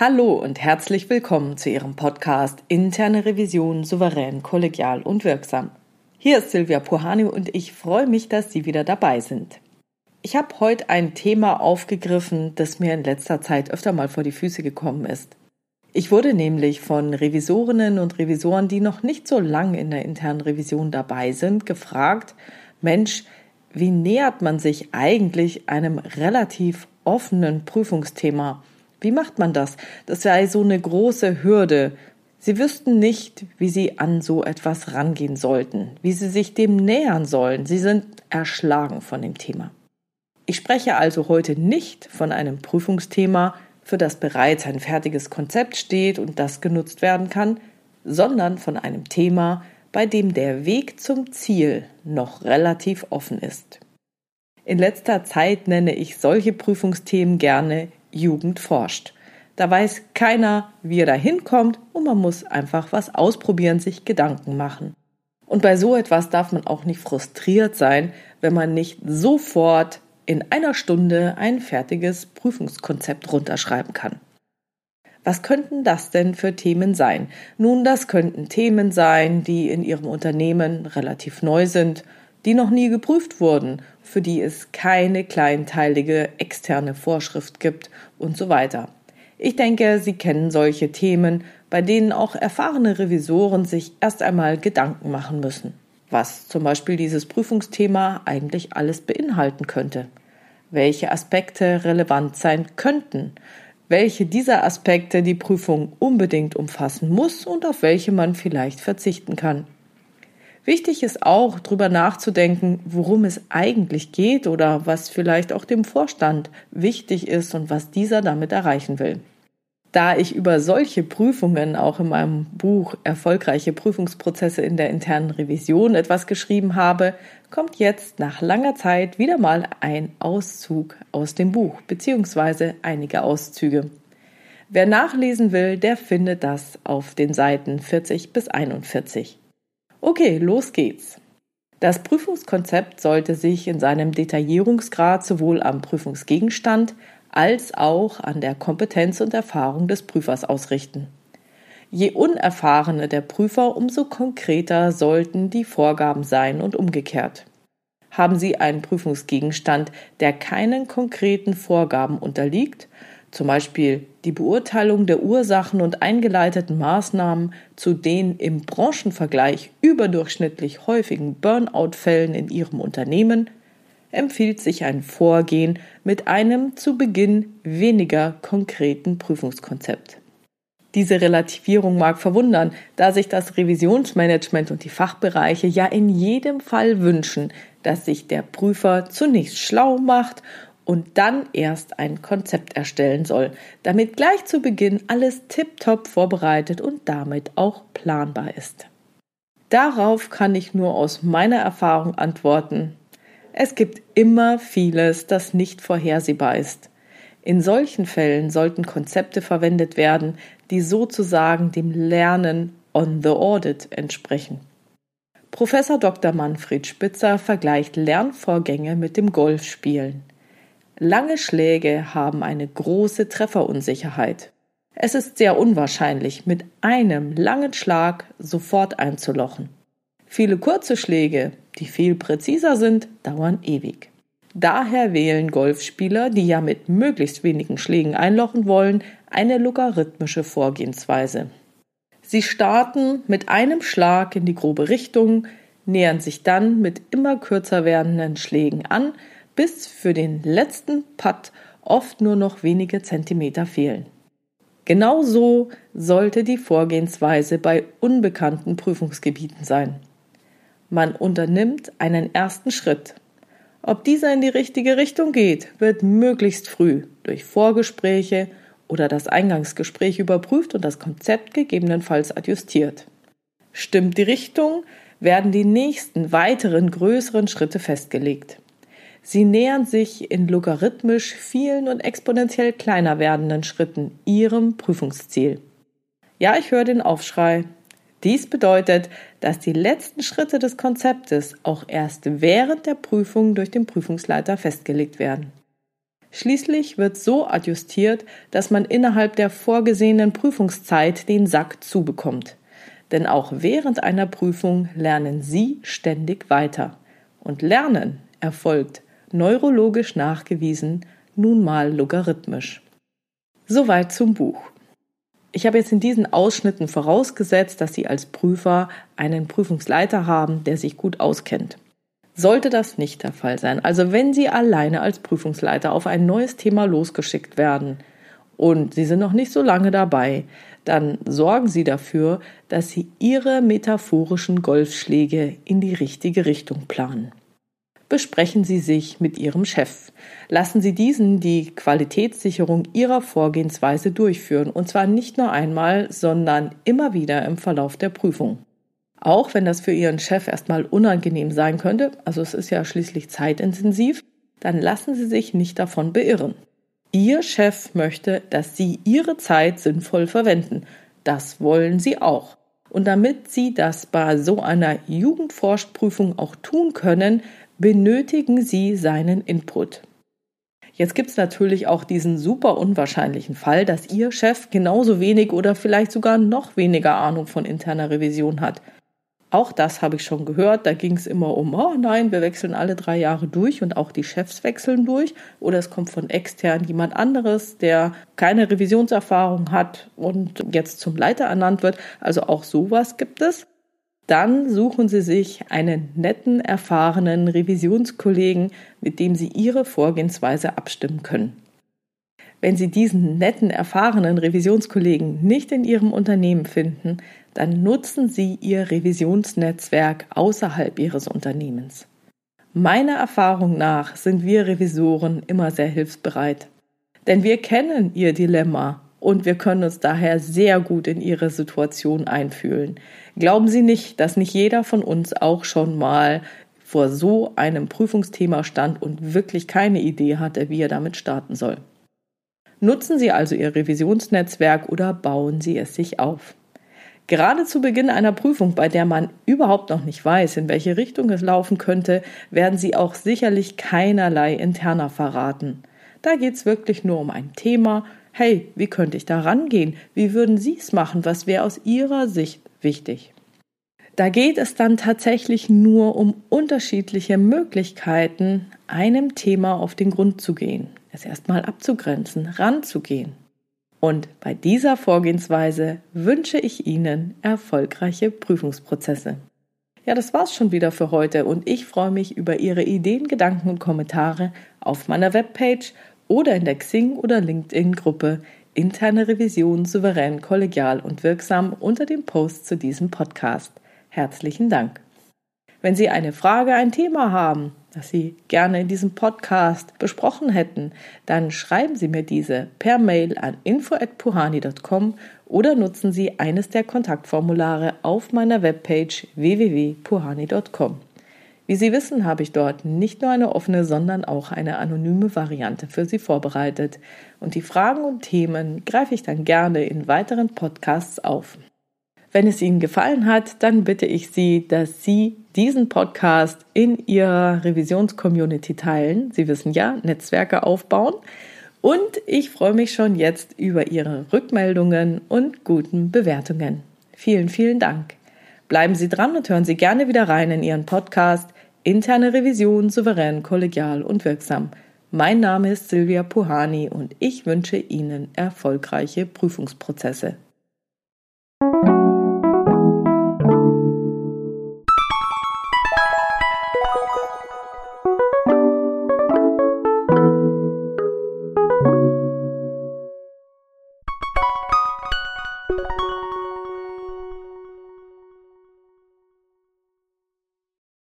Hallo und herzlich willkommen zu Ihrem Podcast Interne Revision souverän, kollegial und wirksam. Hier ist Silvia Puhani und ich freue mich, dass Sie wieder dabei sind. Ich habe heute ein Thema aufgegriffen, das mir in letzter Zeit öfter mal vor die Füße gekommen ist. Ich wurde nämlich von Revisorinnen und Revisoren, die noch nicht so lang in der internen Revision dabei sind, gefragt, Mensch, wie nähert man sich eigentlich einem relativ offenen Prüfungsthema? Wie macht man das? Das sei so eine große Hürde. Sie wüssten nicht, wie sie an so etwas rangehen sollten, wie sie sich dem nähern sollen. Sie sind erschlagen von dem Thema. Ich spreche also heute nicht von einem Prüfungsthema, für das bereits ein fertiges Konzept steht und das genutzt werden kann, sondern von einem Thema, bei dem der Weg zum Ziel noch relativ offen ist. In letzter Zeit nenne ich solche Prüfungsthemen gerne Jugend forscht. Da weiß keiner, wie er da hinkommt und man muss einfach was ausprobieren, sich Gedanken machen. Und bei so etwas darf man auch nicht frustriert sein, wenn man nicht sofort in einer Stunde ein fertiges Prüfungskonzept runterschreiben kann. Was könnten das denn für Themen sein? Nun, das könnten Themen sein, die in Ihrem Unternehmen relativ neu sind, die noch nie geprüft wurden für die es keine kleinteilige externe Vorschrift gibt und so weiter. Ich denke, Sie kennen solche Themen, bei denen auch erfahrene Revisoren sich erst einmal Gedanken machen müssen, was zum Beispiel dieses Prüfungsthema eigentlich alles beinhalten könnte, welche Aspekte relevant sein könnten, welche dieser Aspekte die Prüfung unbedingt umfassen muss und auf welche man vielleicht verzichten kann. Wichtig ist auch, darüber nachzudenken, worum es eigentlich geht oder was vielleicht auch dem Vorstand wichtig ist und was dieser damit erreichen will. Da ich über solche Prüfungen auch in meinem Buch Erfolgreiche Prüfungsprozesse in der internen Revision etwas geschrieben habe, kommt jetzt nach langer Zeit wieder mal ein Auszug aus dem Buch beziehungsweise einige Auszüge. Wer nachlesen will, der findet das auf den Seiten 40 bis 41. Okay, los geht's. Das Prüfungskonzept sollte sich in seinem Detaillierungsgrad sowohl am Prüfungsgegenstand als auch an der Kompetenz und Erfahrung des Prüfers ausrichten. Je unerfahrener der Prüfer, umso konkreter sollten die Vorgaben sein und umgekehrt. Haben Sie einen Prüfungsgegenstand, der keinen konkreten Vorgaben unterliegt, zum Beispiel die Beurteilung der Ursachen und eingeleiteten Maßnahmen zu den im Branchenvergleich überdurchschnittlich häufigen Burnout-Fällen in Ihrem Unternehmen, empfiehlt sich ein Vorgehen mit einem zu Beginn weniger konkreten Prüfungskonzept. Diese Relativierung mag verwundern, da sich das Revisionsmanagement und die Fachbereiche ja in jedem Fall wünschen, dass sich der Prüfer zunächst schlau macht und dann erst ein Konzept erstellen soll, damit gleich zu Beginn alles tiptop vorbereitet und damit auch planbar ist. Darauf kann ich nur aus meiner Erfahrung antworten. Es gibt immer vieles, das nicht vorhersehbar ist. In solchen Fällen sollten Konzepte verwendet werden, die sozusagen dem Lernen on the audit entsprechen. Professor Dr. Manfred Spitzer vergleicht Lernvorgänge mit dem Golfspielen. Lange Schläge haben eine große Trefferunsicherheit. Es ist sehr unwahrscheinlich, mit einem langen Schlag sofort einzulochen. Viele kurze Schläge, die viel präziser sind, dauern ewig. Daher wählen Golfspieler, die ja mit möglichst wenigen Schlägen einlochen wollen, eine logarithmische Vorgehensweise. Sie starten mit einem Schlag in die grobe Richtung, nähern sich dann mit immer kürzer werdenden Schlägen an, bis für den letzten Putt oft nur noch wenige Zentimeter fehlen. Genau so sollte die Vorgehensweise bei unbekannten Prüfungsgebieten sein. Man unternimmt einen ersten Schritt. Ob dieser in die richtige Richtung geht, wird möglichst früh durch Vorgespräche oder das Eingangsgespräch überprüft und das Konzept gegebenenfalls adjustiert. Stimmt die Richtung, werden die nächsten weiteren größeren Schritte festgelegt. Sie nähern sich in logarithmisch vielen und exponentiell kleiner werdenden Schritten ihrem Prüfungsziel. Ja, ich höre den Aufschrei. Dies bedeutet, dass die letzten Schritte des Konzeptes auch erst während der Prüfung durch den Prüfungsleiter festgelegt werden. Schließlich wird so adjustiert, dass man innerhalb der vorgesehenen Prüfungszeit den Sack zubekommt. Denn auch während einer Prüfung lernen Sie ständig weiter. Und Lernen erfolgt neurologisch nachgewiesen nun mal logarithmisch. Soweit zum Buch. Ich habe jetzt in diesen Ausschnitten vorausgesetzt, dass Sie als Prüfer einen Prüfungsleiter haben, der sich gut auskennt. Sollte das nicht der Fall sein, also wenn Sie alleine als Prüfungsleiter auf ein neues Thema losgeschickt werden und Sie sind noch nicht so lange dabei, dann sorgen Sie dafür, dass Sie Ihre metaphorischen Golfschläge in die richtige Richtung planen besprechen Sie sich mit Ihrem Chef. Lassen Sie diesen die Qualitätssicherung Ihrer Vorgehensweise durchführen, und zwar nicht nur einmal, sondern immer wieder im Verlauf der Prüfung. Auch wenn das für Ihren Chef erstmal unangenehm sein könnte, also es ist ja schließlich zeitintensiv, dann lassen Sie sich nicht davon beirren. Ihr Chef möchte, dass Sie Ihre Zeit sinnvoll verwenden. Das wollen Sie auch. Und damit Sie das bei so einer Jugendforschprüfung auch tun können, benötigen Sie seinen Input. Jetzt gibt es natürlich auch diesen super unwahrscheinlichen Fall, dass Ihr Chef genauso wenig oder vielleicht sogar noch weniger Ahnung von interner Revision hat. Auch das habe ich schon gehört. Da ging es immer um, oh nein, wir wechseln alle drei Jahre durch und auch die Chefs wechseln durch. Oder es kommt von extern jemand anderes, der keine Revisionserfahrung hat und jetzt zum Leiter ernannt wird. Also auch sowas gibt es dann suchen Sie sich einen netten, erfahrenen Revisionskollegen, mit dem Sie Ihre Vorgehensweise abstimmen können. Wenn Sie diesen netten, erfahrenen Revisionskollegen nicht in Ihrem Unternehmen finden, dann nutzen Sie Ihr Revisionsnetzwerk außerhalb Ihres Unternehmens. Meiner Erfahrung nach sind wir Revisoren immer sehr hilfsbereit. Denn wir kennen Ihr Dilemma und wir können uns daher sehr gut in Ihre Situation einfühlen. Glauben Sie nicht, dass nicht jeder von uns auch schon mal vor so einem Prüfungsthema stand und wirklich keine Idee hatte, wie er damit starten soll. Nutzen Sie also Ihr Revisionsnetzwerk oder bauen Sie es sich auf. Gerade zu Beginn einer Prüfung, bei der man überhaupt noch nicht weiß, in welche Richtung es laufen könnte, werden Sie auch sicherlich keinerlei interner verraten. Da geht es wirklich nur um ein Thema, hey, wie könnte ich da rangehen? Wie würden Sie es machen? Was wäre aus Ihrer Sicht wichtig? Da geht es dann tatsächlich nur um unterschiedliche Möglichkeiten, einem Thema auf den Grund zu gehen, es erstmal abzugrenzen, ranzugehen. Und bei dieser Vorgehensweise wünsche ich Ihnen erfolgreiche Prüfungsprozesse. Ja, das war's schon wieder für heute und ich freue mich über Ihre Ideen, Gedanken und Kommentare auf meiner Webpage oder in der Xing- oder LinkedIn-Gruppe Interne Revision souverän, kollegial und wirksam unter dem Post zu diesem Podcast. Herzlichen Dank. Wenn Sie eine Frage, ein Thema haben, das Sie gerne in diesem Podcast besprochen hätten, dann schreiben Sie mir diese per Mail an info@puhani.com oder nutzen Sie eines der Kontaktformulare auf meiner Webpage www.puhani.com. Wie Sie wissen, habe ich dort nicht nur eine offene, sondern auch eine anonyme Variante für Sie vorbereitet. Und die Fragen und Themen greife ich dann gerne in weiteren Podcasts auf. Wenn es Ihnen gefallen hat, dann bitte ich Sie, dass Sie diesen Podcast in Ihrer Revisionscommunity teilen. Sie wissen ja, Netzwerke aufbauen. Und ich freue mich schon jetzt über Ihre Rückmeldungen und guten Bewertungen. Vielen, vielen Dank. Bleiben Sie dran und hören Sie gerne wieder rein in Ihren Podcast Interne Revision souverän, kollegial und wirksam. Mein Name ist Silvia Puhani und ich wünsche Ihnen erfolgreiche Prüfungsprozesse.